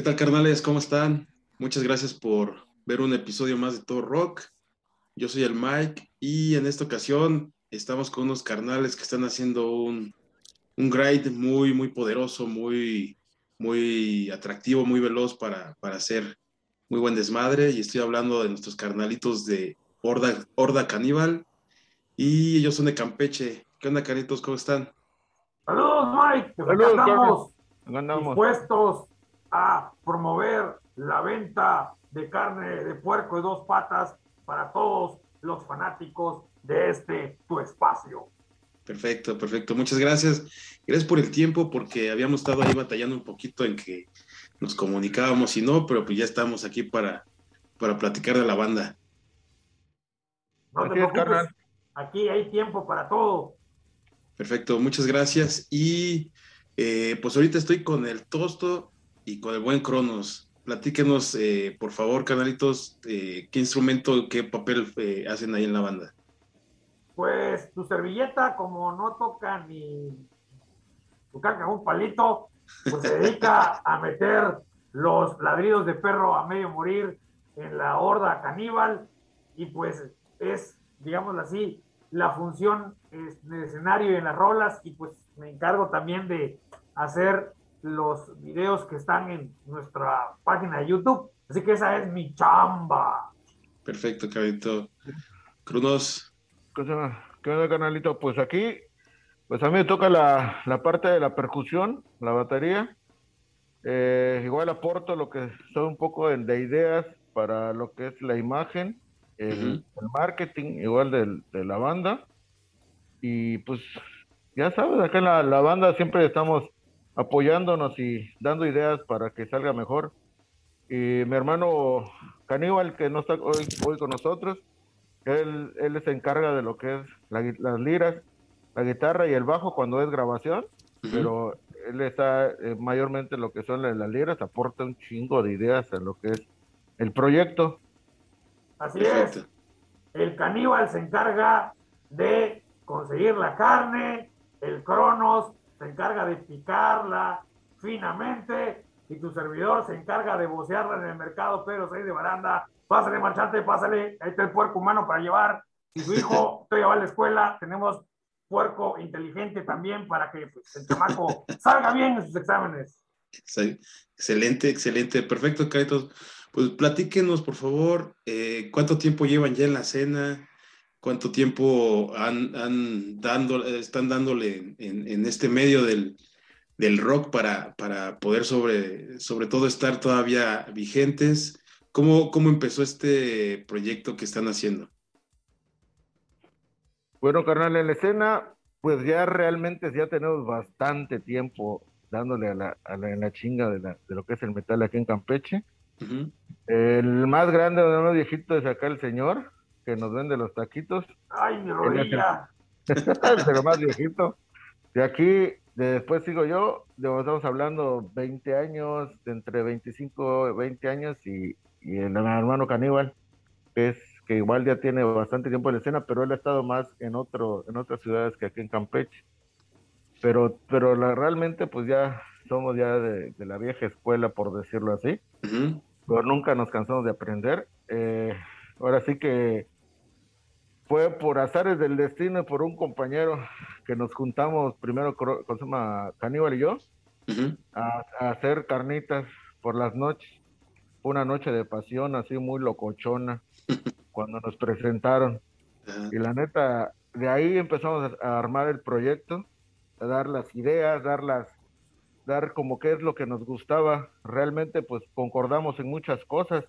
¿Qué tal, carnales? ¿Cómo están? Muchas gracias por ver un episodio más de Todo Rock. Yo soy el Mike y en esta ocasión estamos con unos carnales que están haciendo un, un grind muy, muy poderoso, muy, muy atractivo, muy veloz para, para hacer muy buen desmadre. Y estoy hablando de nuestros carnalitos de Horda, Horda Caníbal y ellos son de Campeche. ¿Qué onda, caritos? ¿Cómo están? Saludos, Mike. Saludos, estamos Andamos. dispuestos a promover la venta de carne de puerco de dos patas para todos los fanáticos de este tu espacio. Perfecto, perfecto. Muchas gracias. Gracias por el tiempo, porque habíamos estado ahí batallando un poquito en que nos comunicábamos y no, pero pues ya estamos aquí para, para platicar de la banda. No te preocupes, aquí hay tiempo para todo. Perfecto, muchas gracias. Y eh, pues ahorita estoy con el Tosto y con el buen Cronos. Platíquenos, eh, por favor, canalitos, eh, qué instrumento, qué papel eh, hacen ahí en la banda. Pues tu servilleta, como no toca ni tocar con un palito, pues se dedica a meter los ladridos de perro a medio morir en la horda caníbal y pues es, digámoslo así, la función de escenario y en las rolas y pues me encargo también de hacer los videos que están en nuestra página de YouTube. Así que esa es mi chamba. Perfecto, Cabito. Cronos, ¿Qué onda, ¿Qué onda, canalito? Pues aquí, pues a mí me toca la, la parte de la percusión, la batería. Eh, igual aporto lo que soy un poco de, de ideas para lo que es la imagen, el, el marketing, igual del- de la banda. Y pues, ya sabes, acá en la, la banda siempre estamos apoyándonos y dando ideas para que salga mejor. Y mi hermano Caníbal, que no está hoy, hoy con nosotros, él, él se encarga de lo que es la las liras, la guitarra y el bajo cuando es grabación, pero él está eh, mayormente en lo que son las, las liras, aporta un chingo de ideas en lo que es el proyecto. Así perfecto. es. El caníbal se encarga de conseguir la carne, el Cronos se encarga de picarla finamente y tu servidor se encarga de bocearla en el mercado Pedro 6 de Baranda. Pásale, marchante, pásale. Ahí está el puerco humano para llevar. Y su hijo, todavía va a la escuela. Tenemos puerco inteligente también para que pues, el chamaco salga bien en sus exámenes. Excelente, excelente. Perfecto, Caritos. Pues platíquenos, por favor, eh, cuánto tiempo llevan ya en la escena, cuánto tiempo han, han dando, están dándole en, en este medio del, del rock para, para poder sobre, sobre todo estar todavía vigentes. ¿Cómo, ¿Cómo empezó este proyecto que están haciendo? Bueno, carnal, en la escena, pues ya realmente ya tenemos bastante tiempo dándole a la, a la, en la chinga de, la- de lo que es el metal aquí en Campeche. El más grande, el más viejito es acá el señor, que nos vende los taquitos. Ay, mi rodilla. pero más viejito. De aquí, de después sigo yo, de, estamos hablando 20 años, de entre 25 y 20 años, y, y el hermano Caníbal, que es que igual ya tiene bastante tiempo en la escena, pero él ha estado más en otro, en otras ciudades que aquí en Campeche. Pero, pero la, realmente, pues ya somos ya de, de la vieja escuela, por decirlo así pero nunca nos cansamos de aprender. Eh, ahora sí que fue por azares del destino y por un compañero que nos juntamos primero con, llama Caníbal y yo Ujú. a, a hacer carnitas por las noches. Fue Una noche de pasión así muy locochona cuando nos presentaron. Ajá. Y la neta, de ahí empezamos a, a armar el proyecto, a dar las ideas, dar las, dar como qué es lo que nos gustaba. Realmente, pues concordamos en muchas cosas.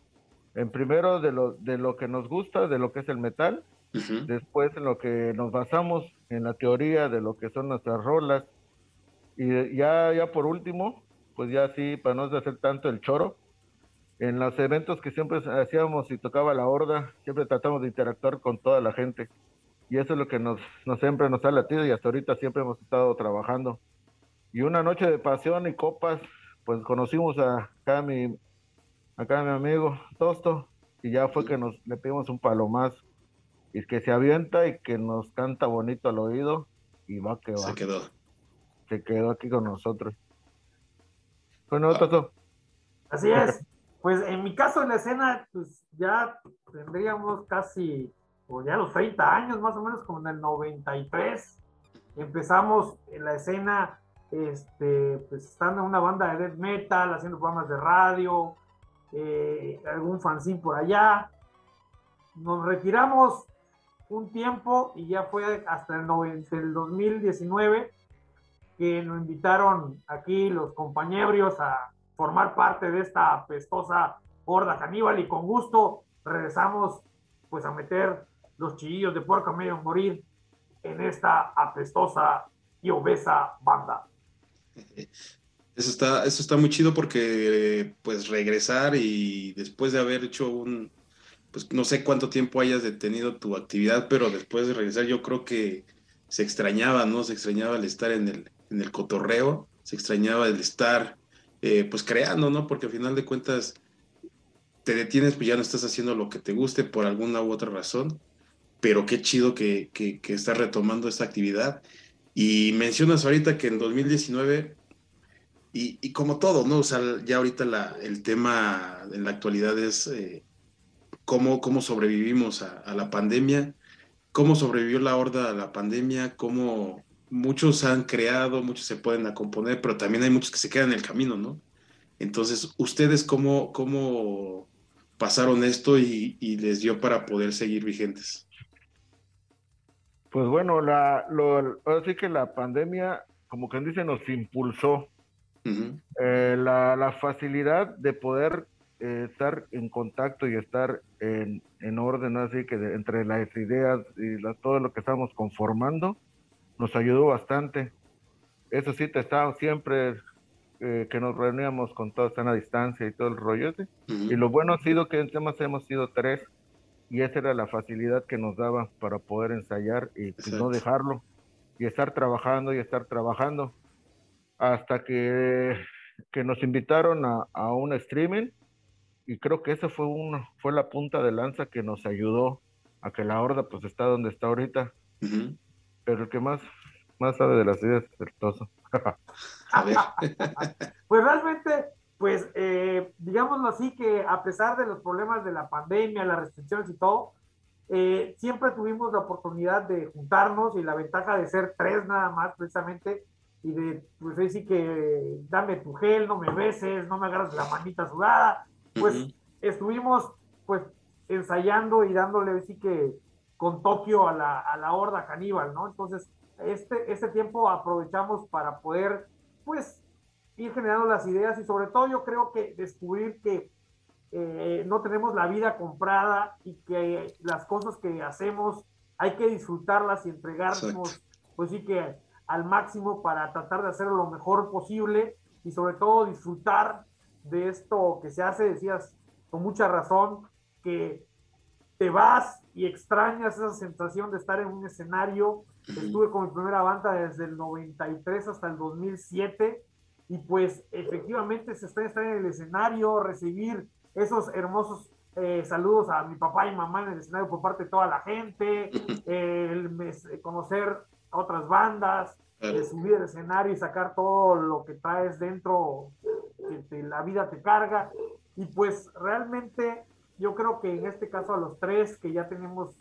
En primero de lo, de lo que nos gusta, de lo que es el metal, Después en lo que nos basamos en la teoría de lo que son nuestras rolas. Y ya, ya por último, pues ya sí, para no hacer tanto el choro, en los eventos que siempre hacíamos y tocaba la horda, siempre tratamos de interactuar con toda la gente. Y eso es lo que nos, nos siempre nos ha latido y hasta ahorita siempre hemos estado trabajando. Y una noche de pasión y copas, pues conocimos a acá mi, acá mi amigo Tosto, y ya fue que nos le pedimos un palomazo. Y que se avienta y que nos canta bonito al oído, y va que va. Se quedó. Se quedó aquí con nosotros. Bueno, Toto, Así es. Pues en mi caso en la escena, pues ya tendríamos casi, o ya los 30 años más o menos, como en el 93. Empezamos en la escena, este, pues estando en una banda de death metal, haciendo programas de radio, eh, algún fanzine por allá. Nos retiramos un tiempo y ya fue hasta el, el 2019 que nos invitaron aquí los compañeros a formar parte de esta apestosa horda caníbal y con gusto regresamos pues a meter los chillillos de puerco a medio morir en esta apestosa y obesa banda. Eso está, eso está muy chido porque pues regresar y después de haber hecho un, pues no sé cuánto tiempo hayas detenido tu actividad, pero después de regresar yo creo que se extrañaba, ¿no? Se extrañaba el estar en el, en el cotorreo, se extrañaba el estar eh, pues creando, ¿no? Porque al final de cuentas te detienes, pues ya no estás haciendo lo que te guste por alguna u otra razón, pero qué chido que, que, estás retomando esta actividad. Y mencionas ahorita que en 2019, y, como todo, ¿no? O sea, ya ahorita la, el tema en la actualidad es eh, cómo, cómo sobrevivimos a, a, la pandemia, cómo sobrevivió la horda a la pandemia, cómo muchos han creado, muchos se pueden a componer, pero también hay muchos que se quedan en el camino, ¿no? Entonces, ¿ustedes cómo, cómo pasaron esto y, les dio para poder seguir vigentes? Pues bueno, la, lo, sí que la pandemia, como quien dice, nos impulsó. Eh, la, facilidad de poder eh, estar en contacto y estar en, en orden, así que entre las ideas y todo lo que estamos conformando, nos ayudó bastante. Eso sí, te estaba siempre eh, que nos reuníamos con todos a distancia y todo el rollo. Y lo bueno ha sido que en temas hemos sido tres y esa era la facilidad que nos daba para poder ensayar y pues, no dejarlo y estar trabajando y estar trabajando hasta que, que nos invitaron a, a, un streaming y creo que esa fue, una, fue la punta de lanza que nos ayudó a que la horda pues está donde está ahorita. Pero el que más, más sabe de las ideas es Toso. pues realmente, pues eh, digámoslo así, que a pesar de los problemas de la pandemia, las restricciones y todo, eh, siempre tuvimos la oportunidad de juntarnos y la ventaja de ser tres nada más, precisamente, y de, pues ahí sí que dame tu gel, no me beses, no me agarras la manita sudada, pues estuvimos pues ensayando y dándole así que con Tokio a la, a la horda caníbal, ¿no? Entonces, este, este tiempo aprovechamos para poder, pues, ir generando las ideas y sobre todo yo creo que descubrir que eh, no tenemos la vida comprada y que las cosas que hacemos hay que disfrutarlas y entregarnos, pues sí que al máximo para tratar de hacerlo lo mejor posible y sobre todo disfrutar de esto que se hace, decías con mucha razón, que te vas y extrañas esa sensación de estar en un escenario. Estuve con mi primera banda desde el 93 hasta el 2007 y pues efectivamente se está estar en el escenario, recibir esos hermosos eh, saludos a mi papá y mamá en el escenario por parte de toda la gente, conocer a otras bandas, subir el escenario y sacar todo lo que traes dentro, que la vida te carga. Y pues realmente yo creo que en este caso a los tres que ya tenemos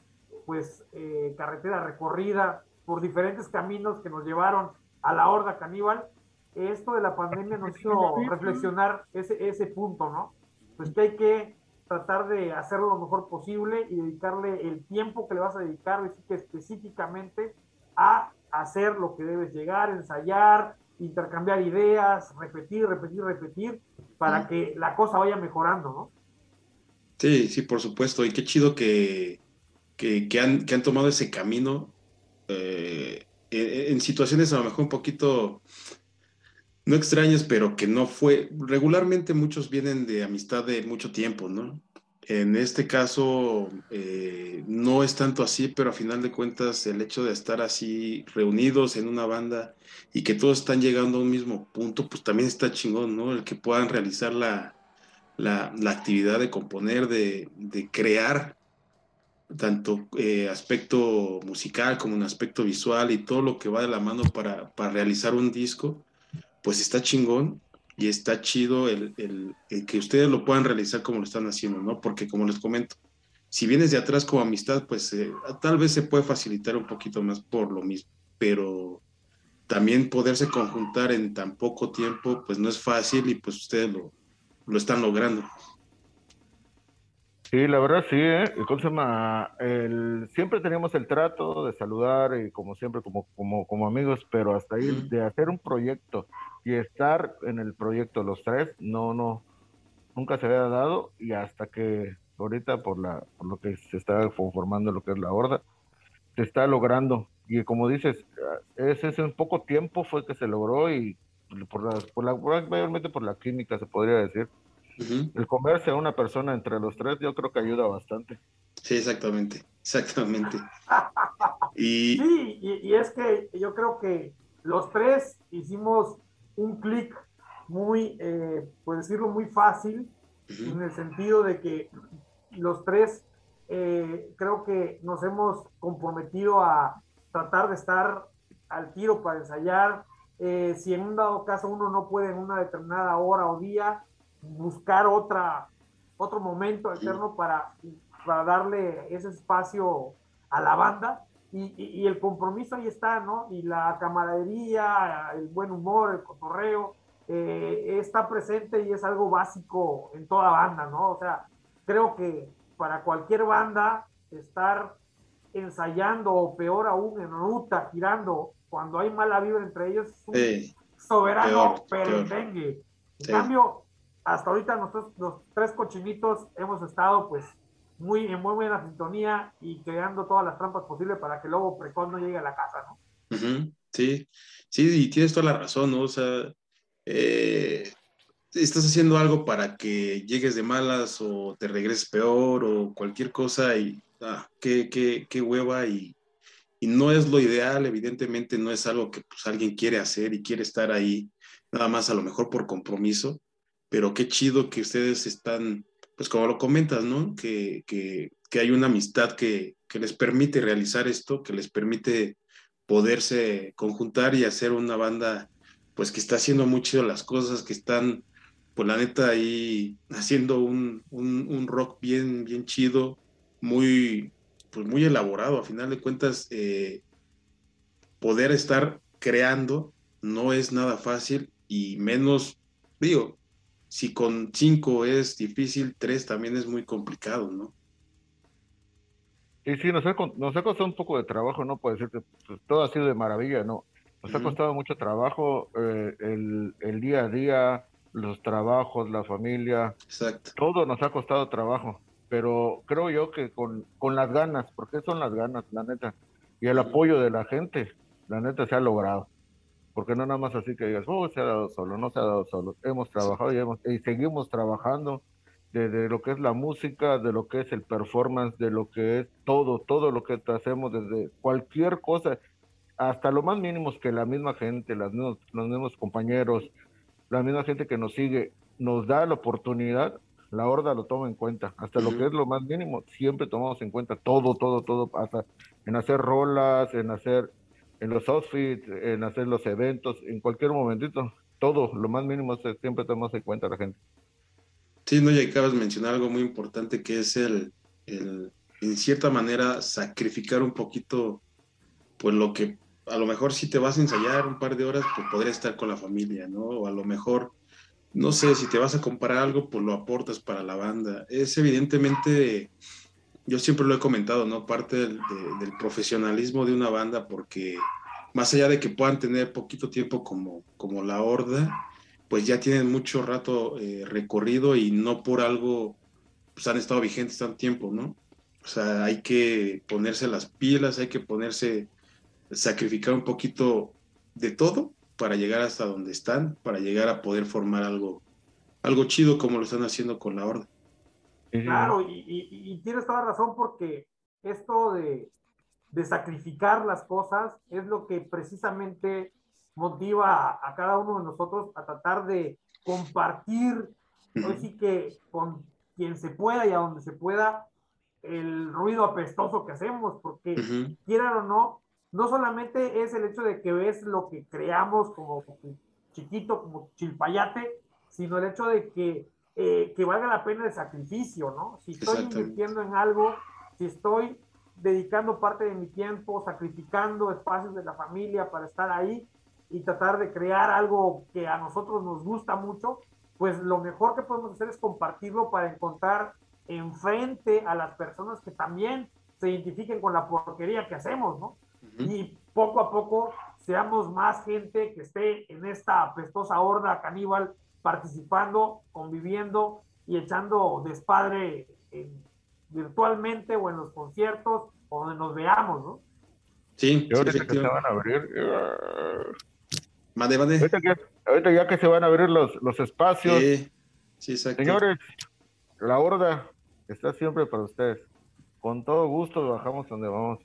pues eh, carretera recorrida por diferentes caminos que nos llevaron a la horda caníbal, esto de la pandemia nos hizo reflexionar ese, ese punto, ¿no? Pues que hay que tratar de hacerlo lo mejor posible y dedicarle el tiempo que le vas a dedicar, decir que específicamente a hacer lo que debes llegar, ensayar, intercambiar ideas, repetir, repetir, repetir, para que la cosa vaya mejorando, ¿no? Sí, sí, por supuesto. Y qué chido que, que, han, que han, tomado ese camino eh, en, situaciones a lo mejor un poquito, no extrañas, pero que no fue. Regularmente muchos vienen de amistad de mucho tiempo, ¿no? En este caso eh, no es tanto así, pero a final de cuentas el hecho de estar así reunidos en una banda y que todos están llegando a un mismo punto, pues también está chingón, ¿no? El que puedan realizar la, la, actividad de componer, de, crear, tanto eh, aspecto musical como un aspecto visual y todo lo que va de la mano para, realizar un disco, pues está chingón. y está chido el, que ustedes lo puedan realizar como lo están haciendo, ¿no? Porque como les comento, si vienes de atrás como amistad, pues eh, tal vez se puede facilitar un poquito más por lo mismo, pero también poderse conjuntar en tan poco tiempo, pues no es fácil y pues ustedes lo, lo están logrando. Sí, la verdad sí, ¿eh? El, siempre teníamos el trato de saludar y como siempre, como, como, como amigos, pero hasta ahí de hacer un proyecto y estar en el proyecto los tres, no, no, nunca se había dado y hasta que ahorita por, la, por lo que se está conformando lo que es la horda, se está logrando. Y como dices, ese es un poco tiempo fue que se logró y por la, por la, mayormente por la química se podría decir el comerse a una persona entre los tres, yo creo que ayuda bastante. Sí, exactamente, exactamente. y... Sí, y, es que yo creo que los tres hicimos un clic muy, eh, por decirlo, muy fácil, en el sentido de que los tres eh, creo que nos hemos comprometido a tratar de estar al tiro para ensayar. Eh, si en un dado caso uno no puede en una determinada hora o día, buscar otra, otro momento alterno para, para darle ese espacio a la banda. Y, y, el compromiso ahí está, ¿no? Y la camaradería, el buen humor, el cotorreo, eh, está presente y es algo básico en toda banda, ¿no? O sea, creo que para cualquier banda estar ensayando o peor aún en ruta, girando, cuando hay mala vibra entre ellos, es un soberano perendengue. En cambio, hasta ahorita nosotros los tres cochinitos hemos estado pues muy en muy buena sintonía y creando todas las trampas posibles para que luego Precon no llegue a la casa, ¿no? Sí, sí, y tienes toda la razón, ¿no? O sea, eh, estás haciendo algo para que llegues de malas o te regreses peor o cualquier cosa y ah, qué, qué, hueva y, y, no es lo ideal, evidentemente no es algo que pues, alguien quiere hacer y quiere estar ahí nada más a lo mejor por compromiso, pero qué chido que ustedes están, pues como lo comentas, ¿no? Que, que, que hay una amistad que, que, les permite realizar esto, que les permite poderse conjuntar y hacer una banda, pues que está haciendo muy chido las cosas, que están, pues la neta, ahí haciendo un, un, un rock bien, bien chido, muy, pues muy elaborado, a final de cuentas, eh, poder estar creando no es nada fácil y menos, digo, si con cinco es difícil, tres también es muy complicado, ¿no? Sí, sí, nos ha, nos ha costado un poco de trabajo, no puede ser que pues, todo ha sido de maravilla, no. Nos ha costado mucho trabajo eh, el, el, día a día, los trabajos, la familia. Exacto. Todo nos ha costado trabajo, pero creo yo que con, con las ganas, porque son las ganas, la neta, y el apoyo de la gente, la neta se ha logrado porque no nada más así que digas, oh, se ha dado solo, no se ha dado solo. Hemos trabajado y, hemos, y seguimos trabajando de, lo que es la música, de lo que es el performance, de lo que es todo, todo lo que hacemos, desde cualquier cosa, hasta lo más mínimos que la misma gente, las los mismos compañeros, la misma gente que nos sigue, nos da la oportunidad, la horda lo toma en cuenta, hasta lo que es lo más mínimo, siempre tomamos en cuenta todo, todo, todo, hasta en hacer rolas, en hacer en los outfits, en hacer los eventos, en cualquier momentito, todo, lo más mínimo siempre tenemos en cuenta la gente. Sí, no, y acabas de mencionar algo muy importante que es el, el, en cierta manera, sacrificar un poquito, pues lo que a lo mejor si te vas a ensayar un par de horas, pues podría estar con la familia, ¿no? O a lo mejor, no sé, si te vas a comprar algo, pues lo aportas para la banda. Es evidentemente yo siempre lo he comentado, ¿no? Parte del, profesionalismo de una banda, porque más allá de que puedan tener poquito tiempo como, como la horda, pues ya tienen mucho rato eh, recorrido y no por algo pues han estado vigentes tanto tiempo, ¿no? O sea, hay que ponerse las pilas, hay que ponerse, sacrificar un poquito de todo para llegar hasta donde están, para llegar a poder formar algo, algo chido como lo están haciendo con la horda. Claro, y, tienes toda razón porque esto de, sacrificar las cosas es lo que precisamente motiva a, cada uno de nosotros a tratar de compartir, así que con quien se pueda y a donde se pueda, el ruido apestoso que hacemos, porque quieran o no, no solamente es el hecho de que ves lo que creamos como chiquito, como chilpayate, sino el hecho de que, eh, que valga la pena el sacrificio, ¿no? Si estoy invirtiendo en algo, si estoy dedicando parte de mi tiempo, sacrificando espacios de la familia para estar ahí y tratar de crear algo que a nosotros nos gusta mucho, pues lo mejor que podemos hacer es compartirlo para encontrar enfrente a las personas que también se identifiquen con la porquería que hacemos, ¿no? Y poco a poco seamos más gente que esté en esta apestosa horda caníbal participando, conviviendo y echando despadre en virtualmente o en los conciertos o donde nos veamos, ¿no? Sí, ahorita que se van a abrir. Ahorita, ya que se van a abrir los, los espacios. Sí, sí, exacto. Señores, la horda está siempre para ustedes. Con todo gusto bajamos donde vamos,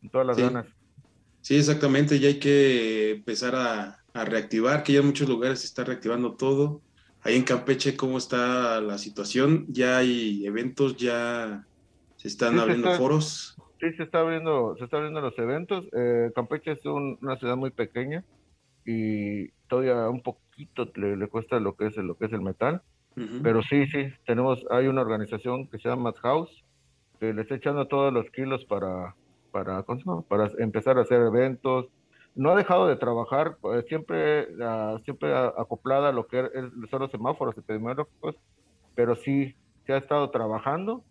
con todas las ganas. Sí, exactamente, ya hay que empezar a, a, reactivar, que ya en muchos lugares se está reactivando todo. Ahí en Campeche, ¿cómo está la situación? ¿Ya hay eventos? ¿Ya se están abriendo foros? Sí, se está abriendo, se está abriendo los eventos. Eh, Campeche es una ciudad muy pequeña y todavía un poquito le, cuesta lo que es el, lo que es el metal. Pero sí, sí, tenemos, hay una organización que se llama House, que le está echando todos los kilos para, para, para empezar a hacer eventos, no ha dejado de trabajar, pues, siempre, uh, siempre acoplada a lo que son los semáforos epidemiológicos, pero sí se ha estado trabajando,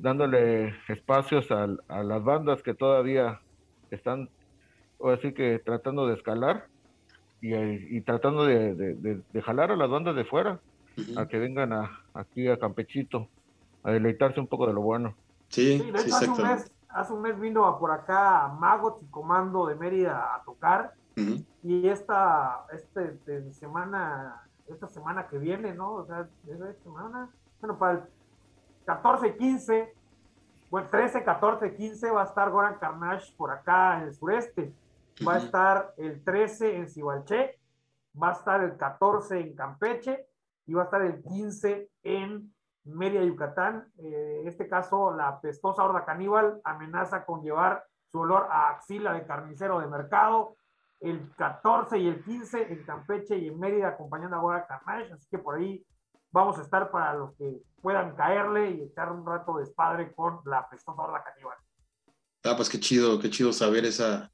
dándole espacios a, a, las bandas que todavía están, o así que tratando de escalar y, y tratando de, de, jalar a las bandas de fuera, a que vengan a, aquí a Campechito, a deleitarse un poco de lo bueno. Sí, sí, exactamente hace un mes vino por acá Magos y Comando de Mérida a tocar. Y esta, este, semana, esta semana que viene, ¿no? O sea, esta semana, bueno, para el 14, 15, bueno, 13, 14, 15 va a estar Goran Carnage por acá en el sureste. Va a estar el 13 en Cibalché, va a estar el 14 en Campeche y va a estar el 15 en Media Yucatán. Eh, este caso, la pestosa horda caníbal amenaza con llevar su olor a axila de carnicero de mercado. El 14 y el 15 en Campeche y en Mérida acompañando a Guara Carnage. Así que por ahí vamos a estar para los que puedan caerle y echar un rato de espadre con la pestosa horda caníbal. Ah, pues qué chido, qué chido saber esa,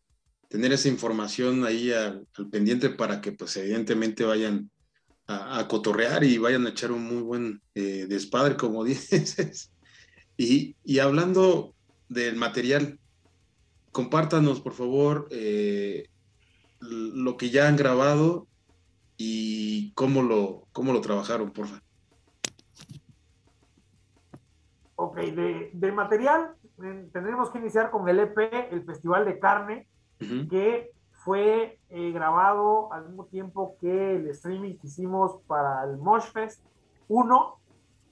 tener esa información ahí al, al pendiente para que pues evidentemente vayan a, cotorrear y vayan a echar un muy buen eh, despadre, como dices. Y, y, hablando del material, compártanos, por favor, eh, lo que ya han grabado y cómo lo, cómo lo trabajaron, por favor. Ok, de, material, tendremos que iniciar con el EP, el Festival de Carne, que fue eh, grabado al mismo tiempo que el streaming que hicimos para el Moshfest 1.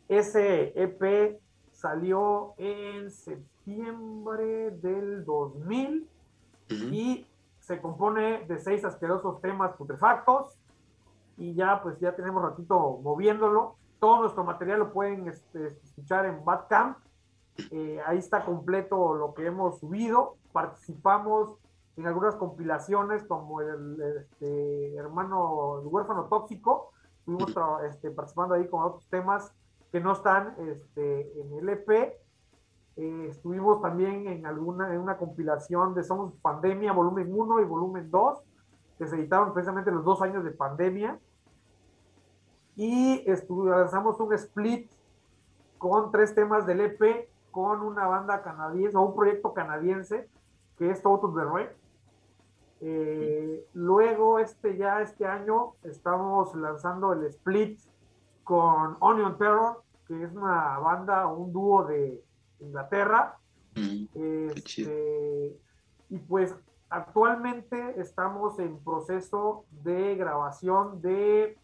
Ese EP salió en septiembre del 2000 y se compone de seis asquerosos temas putrefactos y ya pues ya tenemos ratito moviéndolo. Todo nuestro material lo pueden este, escuchar en Badcamp. Eh, ahí está completo lo que hemos subido. Participamos en algunas compilaciones como el, este, hermano, el huérfano tóxico, estuvimos este, participando ahí con otros temas que no están este, en el EP. Eh, estuvimos también en alguna en una compilación de Somos Pandemia, volumen 1 y volumen 2, que se editaron precisamente los dos años de pandemia. Y lanzamos un split con tres temas del EP con una banda canadiense o un proyecto canadiense que es Total Red eh, luego, este ya este año, estamos lanzando el split con Onion Terror, que es una banda un dúo de Inglaterra. Mm, este, y pues actualmente estamos en proceso de grabación de,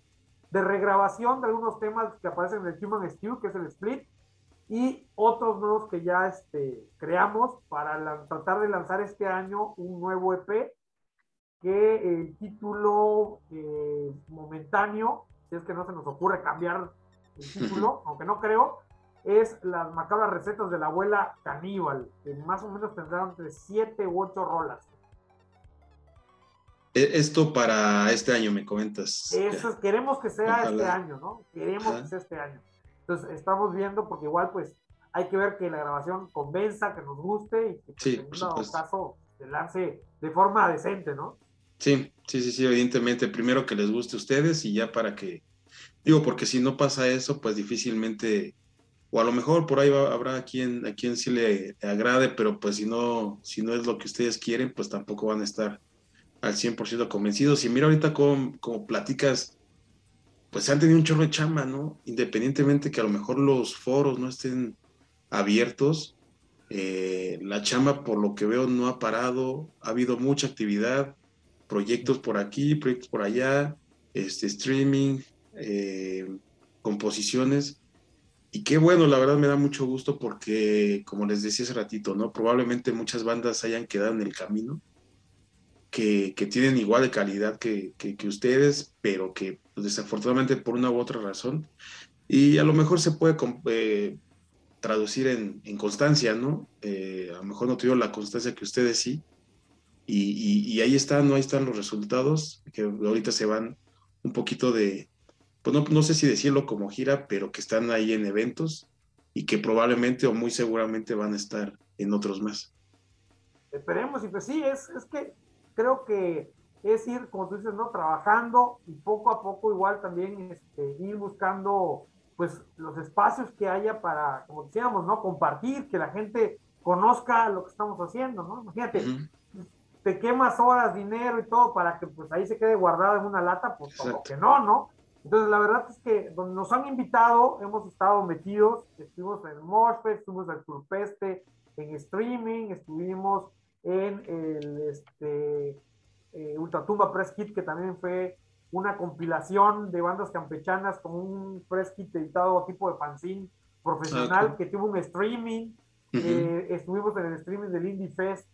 de regrabación de algunos temas que aparecen en el Human Stew, que es el split, y otros nuevos que ya este, creamos para tratar de lanzar este año un nuevo EP que el título eh, momentáneo, si es que no se nos ocurre cambiar el título, aunque no creo, es Las macabras recetas de la abuela caníbal, que más o menos tendrá entre 7 u 8 rolas. E, esto para este año, me comentas. Eso, queremos que sea este año, ¿no? Queremos que sea este año. Entonces, estamos viendo, porque igual, pues, hay que ver que la grabación convenza, que nos guste y que sí, en un caso se lance de forma decente, ¿no? Sí, sí, sí, sí, evidentemente, primero que les guste a ustedes y ya para que, digo, porque si no pasa eso, pues difícilmente, o a lo mejor por ahí habrá a quien, a quien sí le, agrade, pero pues si no, si no es lo que ustedes quieren, pues tampoco van a estar al 100% convencidos. Y mira ahorita como, como platicas, pues han tenido un chorro de chamba, ¿no? Independientemente que a lo mejor los foros no estén abiertos, eh, la chamba por lo que veo no ha parado, ha habido mucha actividad, proyectos por aquí, proyectos por allá, este, streaming, eh, composiciones. Y qué bueno, la verdad me da mucho gusto porque, como les decía hace ratito, ¿no? Probablemente muchas bandas hayan quedado en el camino que, tienen igual de calidad que, ustedes, pero que pues, desafortunadamente por una u otra razón, y a lo mejor se puede eh, traducir en, constancia, ¿no? Eh, a lo mejor no tuvieron la constancia que ustedes sí, y, ahí están, ¿no? Ahí están los resultados, que ahorita se van un poquito de, pues no, no sé si decirlo como gira, pero que están ahí en eventos y que probablemente o muy seguramente van a estar en otros más. Esperemos, y pues sí, es, es que creo que es ir, como tú dices, ¿no? Trabajando y poco a poco igual también este, ir buscando pues los espacios que haya para, como decíamos, ¿no? Compartir, que la gente conozca lo que estamos haciendo, ¿no? Imagínate, te quemas horas, dinero y todo para que pues ahí se quede guardado en una lata, pues como que no, ¿no? Entonces la verdad es que donde nos han invitado, hemos estado metidos, estuvimos en Moshpet, estuvimos en Turpeste, en streaming, estuvimos en el este, eh, Ultratumba Press Kit, que también fue una compilación de bandas campechanas con un press kit editado tipo de fanzine profesional que tuvo un streaming. Eh, estuvimos en el streaming del Indie Fest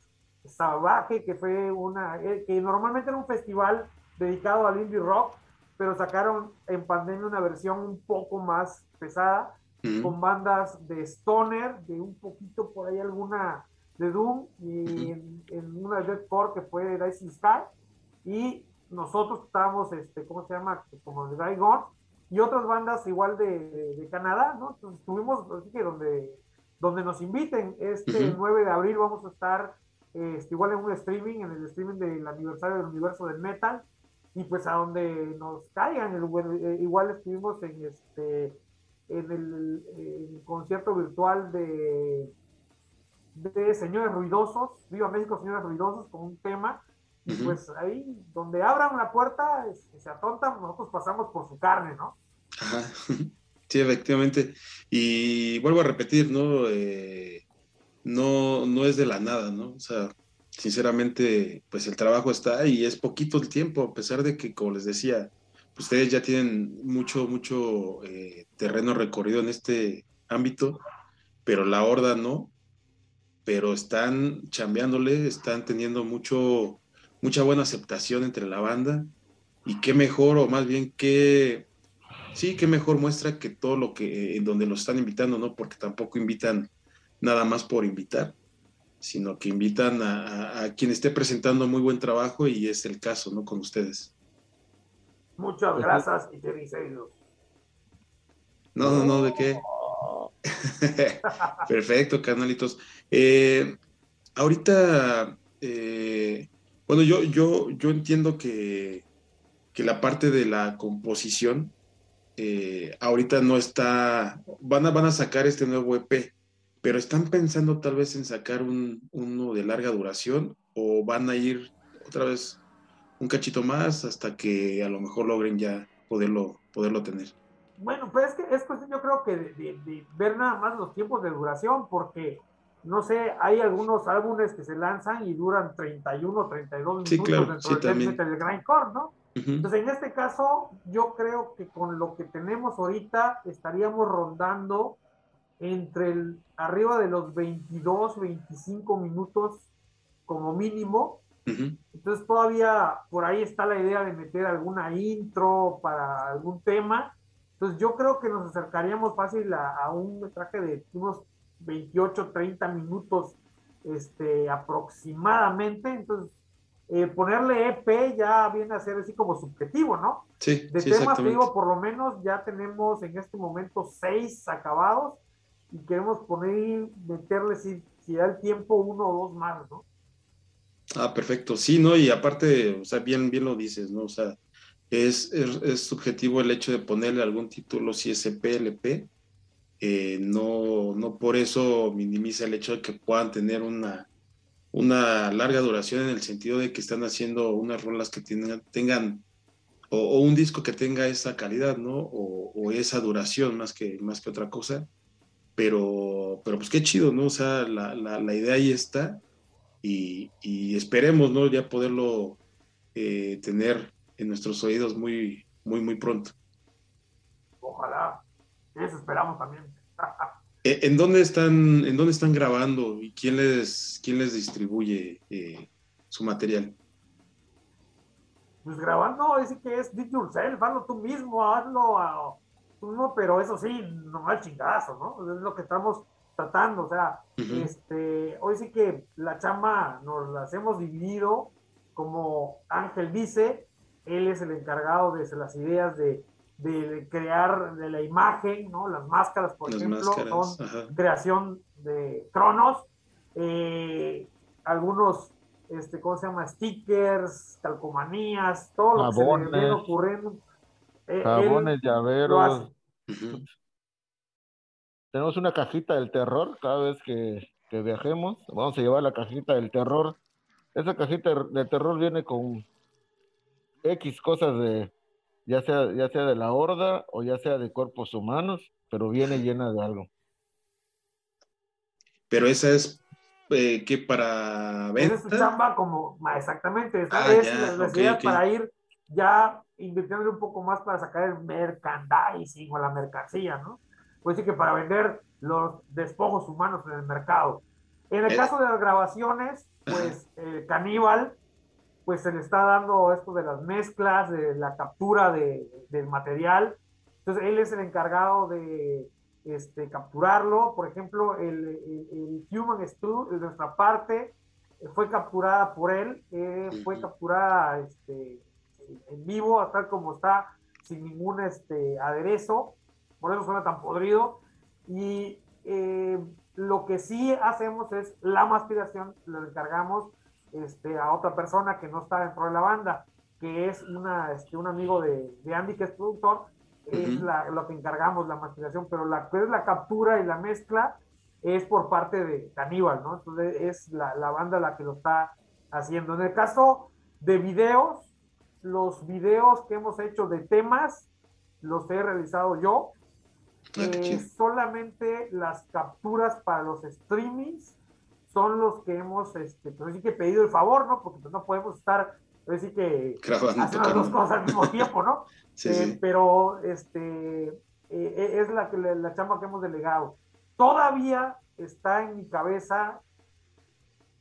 Salvaje, que fue una, eh, que normalmente era un festival dedicado al indie rock, pero sacaron en pandemia una versión un poco más pesada, con bandas de stoner, de un poquito por ahí alguna de Doom y en, una de Deathcore que fue Rising Sky. Y nosotros estábamos, este, ¿cómo se llama? Como de Daigon y otras bandas igual de, de, Canadá, ¿no? Entonces estuvimos, así que donde, donde nos inviten, este 9 de abril vamos a estar este, igual en un streaming, en el streaming del aniversario del universo del metal y pues a donde nos caigan, eh, igual estuvimos en este en el concierto virtual de de Señores Ruidosos, Viva México, Señores Ruidosos, con un tema. Y pues ahí, donde abran la puerta, se atontan, nosotros pasamos por su carne, ¿no? Ajá. Sí, efectivamente. Y vuelvo a repetir, ¿no? Eh, no, no es de la nada, ¿no? O sea, sinceramente, pues el trabajo está y es poquito el tiempo, a pesar de que, como les decía, ustedes ya tienen mucho, mucho eh, terreno recorrido en este ámbito, pero la horda no pero están chambeándole, están teniendo mucho, mucha buena aceptación entre la banda. Y qué mejor, o más bien qué, sí, qué mejor muestra que todo lo que, en donde los están invitando, ¿no? Porque tampoco invitan nada más por invitar, sino que invitan a, quien esté presentando muy buen trabajo y es el caso, ¿no? Con ustedes. Muchas gracias y te No, no, no, ¿de qué? Perfecto, canalitos. Eh, ahorita, eh, bueno, yo, yo, yo entiendo que, que, la parte de la composición eh, ahorita no está, van a, van a sacar este nuevo EP, pero están pensando tal vez en sacar un, uno de larga duración o van a ir otra vez un cachito más hasta que a lo mejor logren ya poderlo, poderlo tener. Bueno, pues es que es cuestión, yo creo que de, ver nada más los tiempos de duración, porque no sé, hay algunos álbumes que se lanzan y duran 31, 32 minutos dentro del, del grindcore, ¿no? Entonces, en este caso, yo creo que con lo que tenemos ahorita estaríamos rondando entre el, arriba de los 22, 25 minutos como mínimo. Entonces, todavía por ahí está la idea de meter alguna intro para algún tema entonces yo creo que nos acercaríamos fácil a, un metraje de unos 28, 30 minutos este, aproximadamente. Entonces eh, ponerle EP ya viene a ser así como subjetivo, ¿no? Sí, De sí, temas, te digo, por lo menos ya tenemos en este momento seis acabados y queremos poner, meterle, si, si da el tiempo, uno o dos más, ¿no? Ah, perfecto. Sí, ¿no? Y aparte, o sea, bien, bien lo dices, ¿no? O sea, es, es, es subjetivo el hecho de ponerle algún título, si es EP, LP. Eh, no, no por eso minimiza el hecho de que puedan tener una, una larga duración en el sentido de que están haciendo unas rolas que tengan, tengan o, o un disco que tenga esa calidad, ¿no? O, o esa duración más que, más que otra cosa. Pero, pero pues qué chido, ¿no? O sea, la, la, la idea ahí está y, y esperemos, ¿no? Ya poderlo eh, tener en nuestros oídos muy, muy, muy pronto. Ojalá. Eso esperamos también. Eh, ¿En dónde están, en dónde están grabando y quién les, quién les distribuye eh, su material? Pues grabando, dice que es Did Yourself, hazlo tú mismo, hazlo a- tú no, pero eso sí, no al chingazo, ¿no? Es lo que estamos tratando, o sea, este, hoy sí que la chamba nos las hemos dividido, como Ángel dice, él es el encargado de las ideas de, de crear de la imagen, ¿no? Las máscaras, por Las ejemplo, máscaras. son Ajá. creación de Cronos, eh, algunos, este, ¿cómo se llama? Stickers, calcomanías, todo lo que se le ocurriendo. Eh, Jabones, llaveros. Tenemos una cajita del terror cada vez que, que viajemos. Vamos a llevar la cajita del terror. Esa cajita del terror viene con X cosas de, ya sea, ya sea de la horda o ya sea de cuerpos humanos, pero viene llena de algo. Pero esa es eh, que para Esa es su venta. chamba como, exactamente, esa Ah, es ya, la- las ok, ideas ok. para ir ya invirtiéndole un poco más para sacar el merchandising o la mercancía, ¿no? Pues sí que para vender los despojos humanos en el mercado. En el Eh. caso de las grabaciones, pues eh, Caníbal, pues se le está dando esto de las mezclas, de la captura de, del material. Entonces él es el encargado de este, capturarlo. Por ejemplo, el, el- el Human de nuestra parte, fue capturada por él, eh, fue capturada este, en vivo, tal como está, sin ningún este, aderezo, por eso suena tan podrido. Y eh, lo que sí hacemos es la masticación, lo encargamos este, a otra persona que no está dentro de la banda, que es una, este, un amigo de, de Andy, que es productor, es la- lo que encargamos, la masticación, pero la es la captura y la mezcla es por parte de Caníbal, ¿no? Entonces es la, la banda la que lo está haciendo. En el caso de videos, los videos que hemos hecho de temas, los he realizado yo. Eh, solamente las capturas para los streamings son los que hemos, este, pues sí que pedido el favor, ¿no? Porque pues, no podemos estar, pues sí que Grabando, hacer las dos cosas al mismo tiempo, ¿no? Sí, Eh, sí. Pero este eh, es la, la, la chamba que hemos delegado. Todavía está en mi cabeza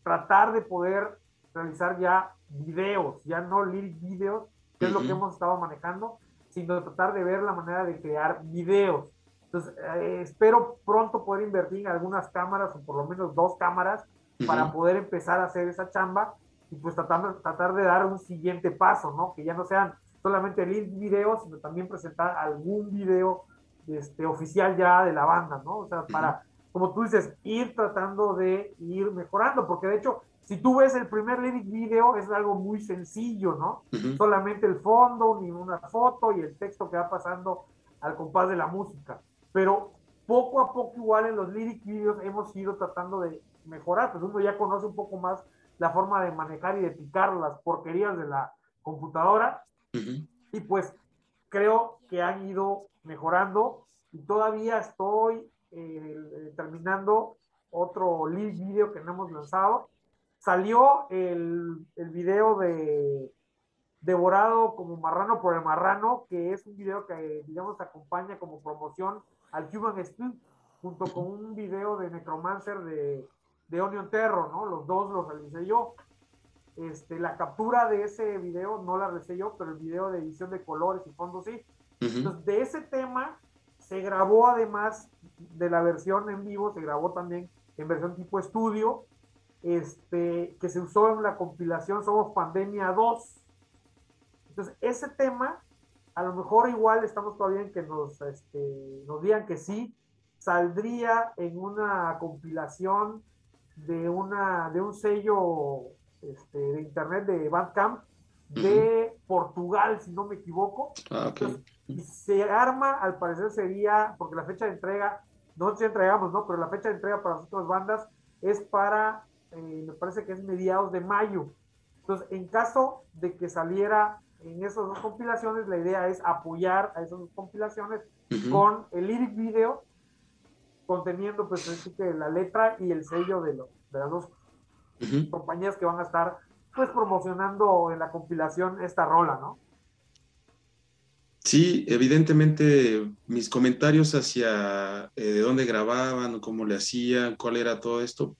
tratar de poder realizar ya videos, ya no lyric videos, que es lo que hemos estado manejando, sino tratar de ver la manera de crear videos. Entonces, eh, espero pronto poder invertir en algunas cámaras, o por lo menos dos cámaras, para poder empezar a hacer esa chamba y pues tratar, tratar de dar un siguiente paso, ¿no? Que ya no sean solamente lyric videos, sino también presentar algún video este, oficial ya de la banda, ¿no? O sea, para, como tú dices, ir tratando de ir mejorando, porque de hecho, si tú ves el primer lyric video, es algo muy sencillo, ¿no? Solamente el fondo, ni una foto y el texto que va pasando al compás de la música. Pero poco a poco, igual en los lyric videos, hemos ido tratando de mejorar, pues uno ya conoce un poco más la forma de manejar y de picar las porquerías de la computadora, Ujú. y pues creo que han ido mejorando y todavía estoy eh, terminando otro lead video que no hemos lanzado. Salió el, el video de Devorado como marrano por el marrano, que es un video que, digamos, acompaña como promoción al Human Speed, junto con un video de Necromancer de, de Onion Terror, ¿no? Los dos los realicé yo. Este, la captura de ese video no la realicé yo, pero el video de edición de colores y fondos sí. Entonces, de ese tema se grabó además de la versión en vivo, se grabó también en versión tipo estudio este, que se usó en la compilación Somos Pandemia 2. Entonces, ese tema, a lo mejor igual estamos todavía en que nos, este, nos digan que sí, saldría en una compilación de, una, de un sello este, de internet de Bandcamp de Portugal, si no me equivoco. Ah, y se arma, al parecer sería, porque la fecha de entrega, no sé si entregamos, ¿no? Pero la fecha de entrega para las otras bandas es para, eh, me parece que es mediados de mayo. Entonces, en caso de que saliera en esas dos compilaciones, la idea es apoyar a esas dos compilaciones con el lyric video conteniendo pues que la letra y el sello de, de las dos compañías que van a estar pues promocionando en la compilación esta rola, ¿no? Sí, evidentemente mis comentarios hacia eh, de dónde grababan, cómo le hacían, cuál era todo esto,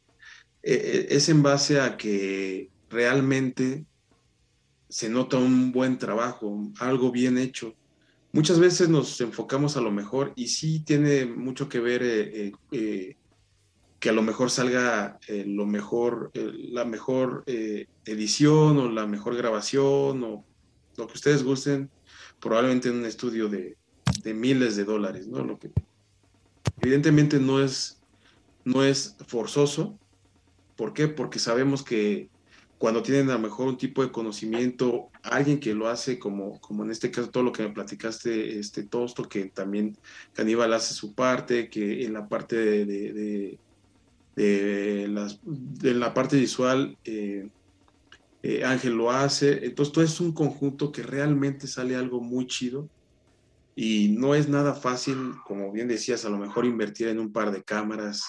eh, eh, es en base a que realmente se nota un buen trabajo, algo bien hecho. Muchas veces nos enfocamos a lo mejor y sí tiene mucho que ver que a lo mejor salga lo mejor, la mejor edición o la mejor grabación o lo que ustedes gusten, probablemente en un estudio de, miles de dólares, ¿no? Lo que evidentemente no es, no es forzoso. ¿Por qué? Porque sabemos que cuando tienen a lo mejor un tipo de conocimiento, alguien que lo hace, como, como en este caso todo lo que me platicaste, este Tosto, que también Caníbal hace su parte, que en la parte de, de, las, de la parte visual eh, eh, Ángel lo hace, entonces todo es un conjunto que realmente sale algo muy chido y no es nada fácil, como bien decías, a lo mejor invertir en un par de cámaras,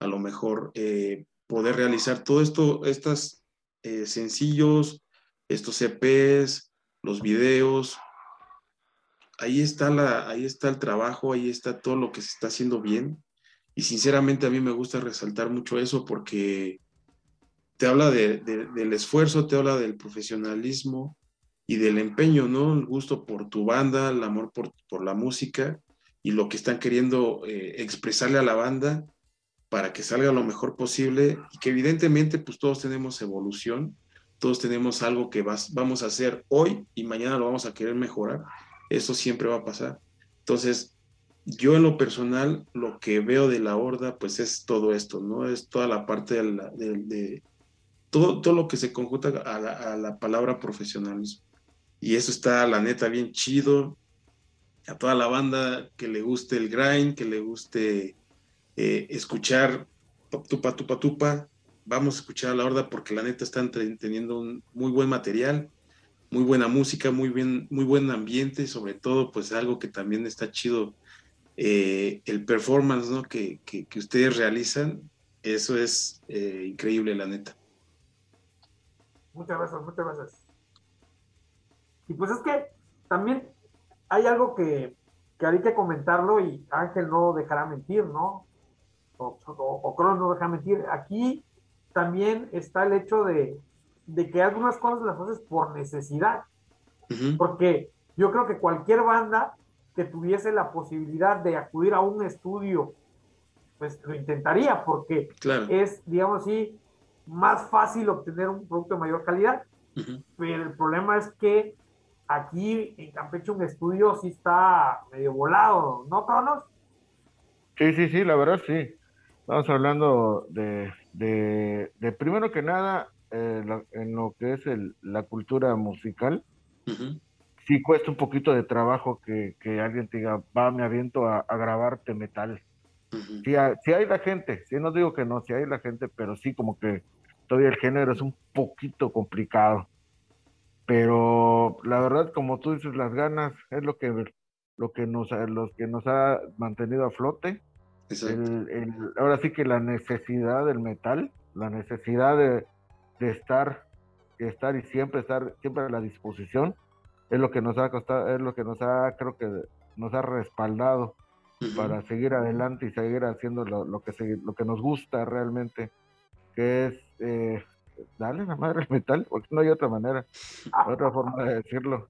a lo mejor eh, poder realizar todo esto, estos sencillos, estos EPs, los videos, ahí está, la, ahí está el trabajo, ahí está todo lo que se está haciendo bien. Y sinceramente a mí me gusta resaltar mucho eso porque te habla del esfuerzo, te habla del profesionalismo y del empeño, ¿no? El gusto por tu banda, el amor por, por la música y lo que están queriendo eh, expresarle a la banda para que salga lo mejor posible y que evidentemente pues todos tenemos evolución, todos tenemos algo que vamos a hacer hoy y mañana lo vamos a querer mejorar, eso siempre va a pasar. Entonces, yo en lo personal, lo que veo de la horda, pues es todo esto, ¿no? Es toda la parte de, todo, todo lo que se conjunta a la, palabra profesionalismo. Y eso está, la neta, bien chido. A toda la banda que le guste el grind, que le guste eh, escuchar tupa, tupa, tupa, vamos a escuchar a la horda porque la neta están teniendo un muy buen material, muy buena música, muy, bien, muy buen ambiente sobre todo, pues algo que también está chido eh, el performance ¿no? que, que, ustedes realizan, eso es eh, increíble, la neta. Muchas gracias, muchas gracias. Y pues es que también hay algo que, que hay que comentarlo y Ángel no dejará mentir, ¿no? O, o, no dejará mentir. Aquí también está el hecho de, de que algunas cosas las haces por necesidad. Porque yo creo que cualquier banda que tuviese la posibilidad de acudir a un estudio, pues lo intentaría, porque es, digamos así, más fácil obtener un producto de mayor calidad. Pero el problema es que aquí en Campeche un estudio sí está medio volado, ¿no, Cronos? Sí, sí, sí, la verdad sí. Estamos hablando de, de, primero que nada, eh, en lo que es el, la cultura musical sí cuesta un poquito de trabajo que, alguien te diga, va, me aviento a, grabarte metal. si, hay, la gente, sí, no digo que no, si hay la gente, pero sí como que todavía el género es un poquito complicado. Pero la verdad, como tú dices, las ganas es lo que, lo que, nos, los que nos ha mantenido a flote. Ahora sí que la necesidad del metal, la necesidad de, de estar, de estar y siempre estar siempre a la disposición, es lo que nos ha costado, es lo que nos ha, creo que nos ha respaldado para seguir adelante y seguir haciendo lo, que lo que nos gusta realmente, que es eh, darle la madre al metal, porque no hay otra manera, otra forma de decirlo.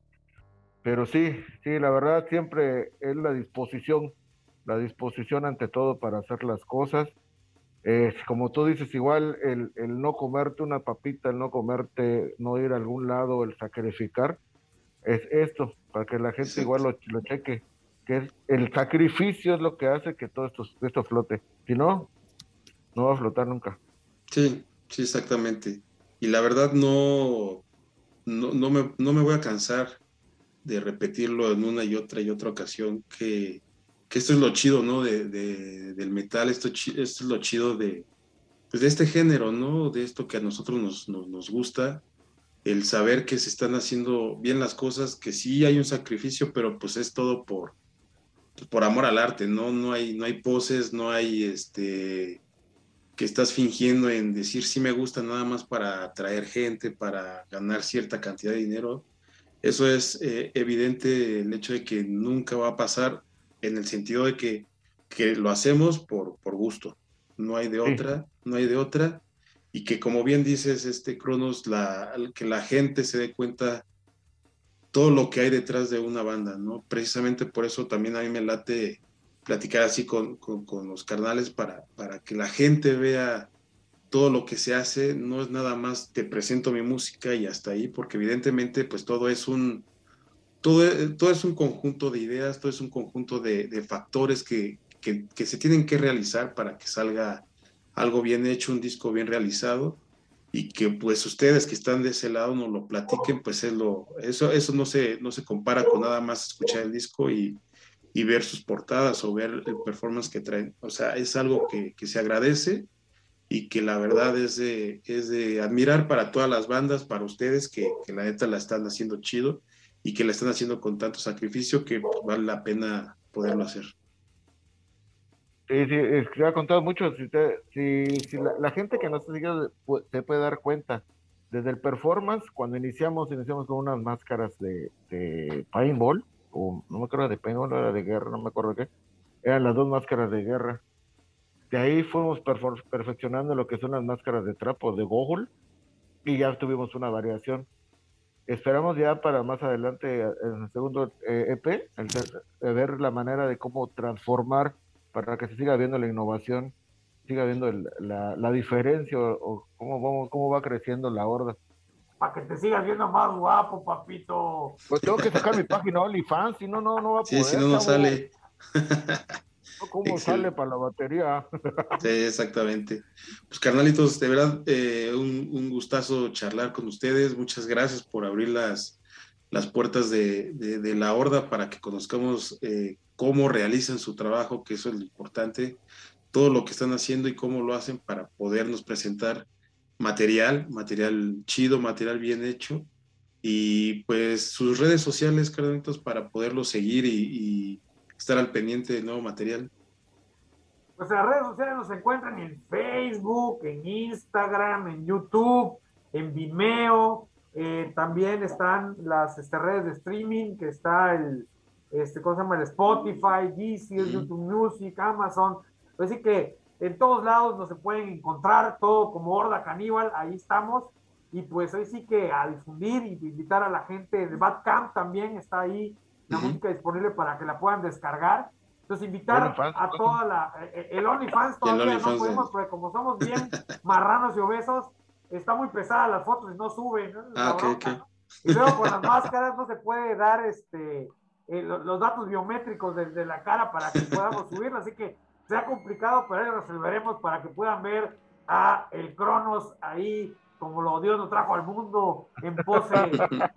Pero sí, sí, la verdad siempre es la disposición, la disposición ante todo para hacer las cosas Eh, como tú dices, igual el, el, no comerte una papita, el no comerte, no ir a algún lado, el sacrificar, es esto, para que la gente igual lo, lo, cheque, que es el sacrificio es lo que hace que todo esto, esto flote. Si no, no va a flotar nunca. Sí, sí, exactamente. Y la verdad no, no, no, me, no me voy a cansar de repetirlo en una y otra y otra ocasión, que que esto es lo chido, ¿no? De, del metal, esto, esto, es lo chido de, pues de este género, ¿no? De esto que a nosotros nos, nos, gusta, el saber que se están haciendo bien las cosas, que sí hay un sacrificio, pero pues es todo por, por amor al arte, ¿no? No hay, no hay poses, no hay este que estás fingiendo en decir sí me gusta nada más para atraer gente, para ganar cierta cantidad de dinero. Eso es eh, evidente el hecho de que nunca va a pasar en el sentido de que, que lo hacemos por, por gusto, no hay de otra, no hay de otra, y que como bien dices, este Cronos, la, que la gente se dé cuenta todo lo que hay detrás de una banda, ¿no? Precisamente por eso también a mí me late platicar así con, con, con los carnales para, para que la gente vea todo lo que se hace, no es nada más te presento mi música y hasta ahí, porque evidentemente pues todo es un, todo, todo es un conjunto de ideas, todo es un conjunto de, de factores que, que, que, se tienen que realizar para que salga algo bien hecho, un disco bien realizado y que pues ustedes que están de ese lado nos lo platiquen, pues es lo, eso, eso no, se, no se compara con nada más escuchar el disco y, y ver sus portadas o ver el performance que traen. O sea, es algo que, que se agradece y que la verdad es de, es de admirar para todas las bandas, para ustedes que, que la neta la están haciendo chido y que la están haciendo con tanto sacrificio que vale la pena poderlo hacer. Sí, ha contado mucho. Si, la, gente que nos sigue se puede dar cuenta, desde el performance, cuando iniciamos, iniciamos con unas máscaras de, de paintball, o no me acuerdo de paintball, era de guerra, no me acuerdo qué, eran las dos máscaras de guerra. De ahí fuimos perfeccionando lo que son las máscaras de trapo de Gogol y ya tuvimos una variación Esperamos ya para más adelante, en el segundo EP, eh, el, ver la manera de cómo transformar para que se siga viendo la innovación, siga viendo la, la, diferencia o, cómo, vamos, cómo va creciendo la horda. Para que te sigas viendo más guapo, papito. Pues tengo que sacar mi página OnlyFans, si no, no, no va a poder. Sí, si no, no sale. ¿Cómo sale para la batería? sí, exactamente. Pues carnalitos, de verdad, eh, un, gustazo charlar con ustedes. Muchas gracias por abrir las, las puertas de, la horda para que conozcamos eh, cómo realizan su trabajo, que eso es lo importante, todo lo que están haciendo y cómo lo hacen para podernos presentar material, material chido, material bien hecho. Y pues sus redes sociales, carnalitos, para poderlo seguir y estar al pendiente de nuevo material? Pues las redes sociales nos encuentran en Facebook, en Instagram, en YouTube, en Vimeo. Eh, también están las este, redes de streaming, que está el, este, ¿cómo se llama? El Spotify, Deezer, YouTube Music, Amazon. Así que en todos lados nos se pueden encontrar, todo como Horda Caníbal, ahí estamos. Y pues ahí sí que a difundir y invitar a la gente. El Bad Camp también está ahí la música disponible para que la puedan descargar. Entonces, invitar a toda la. Eh, eh, el OnlyFans todavía no podemos, porque como somos bien marranos y obesos, está muy pesada las fotos y no suben. Ah, Y luego con las máscaras no se puede dar este eh, los, datos biométricos de, la cara para que podamos subirlo, así que sea complicado, pero ahí resolveremos para que puedan ver a el Cronos ahí, como lo Dios nos trajo al mundo, en pose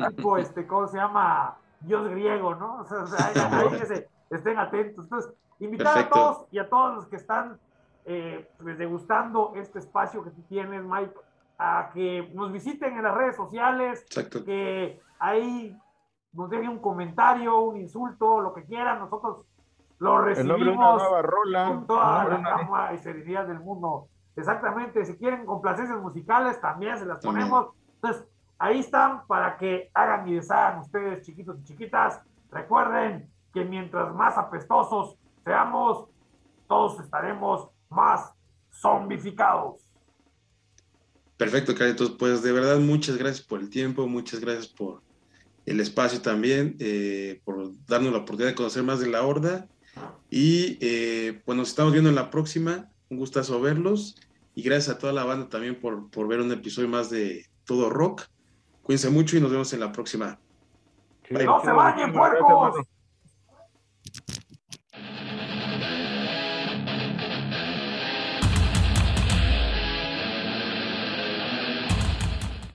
tipo, este, ¿cómo se llama? Dios griego, ¿no? O sea, ahí, que se, estén atentos. Entonces, invitar a todos y a todos los que están eh, pues, degustando este espacio que tú tienes, Mike, a que nos visiten en las redes sociales, que ahí nos dejen un comentario, un insulto, lo que quieran, nosotros lo recibimos con toda la calma y serenidad del mundo. Exactamente, si quieren complacencias musicales, también se las ponemos. Entonces, Ahí están para que hagan y deshagan ustedes, chiquitos y chiquitas. Recuerden que mientras más apestosos seamos, todos estaremos más zombificados. Perfecto, Caritos. Pues de verdad, muchas gracias por el tiempo, muchas gracias por el espacio también, eh, por darnos la oportunidad de conocer más de la horda. Y eh, pues nos estamos viendo en la próxima. un gustazo verlos. Y gracias a toda la banda también por, por ver un episodio más de Todo Rock. Cuídense mucho y nos vemos en la próxima. no se vayan, puercos.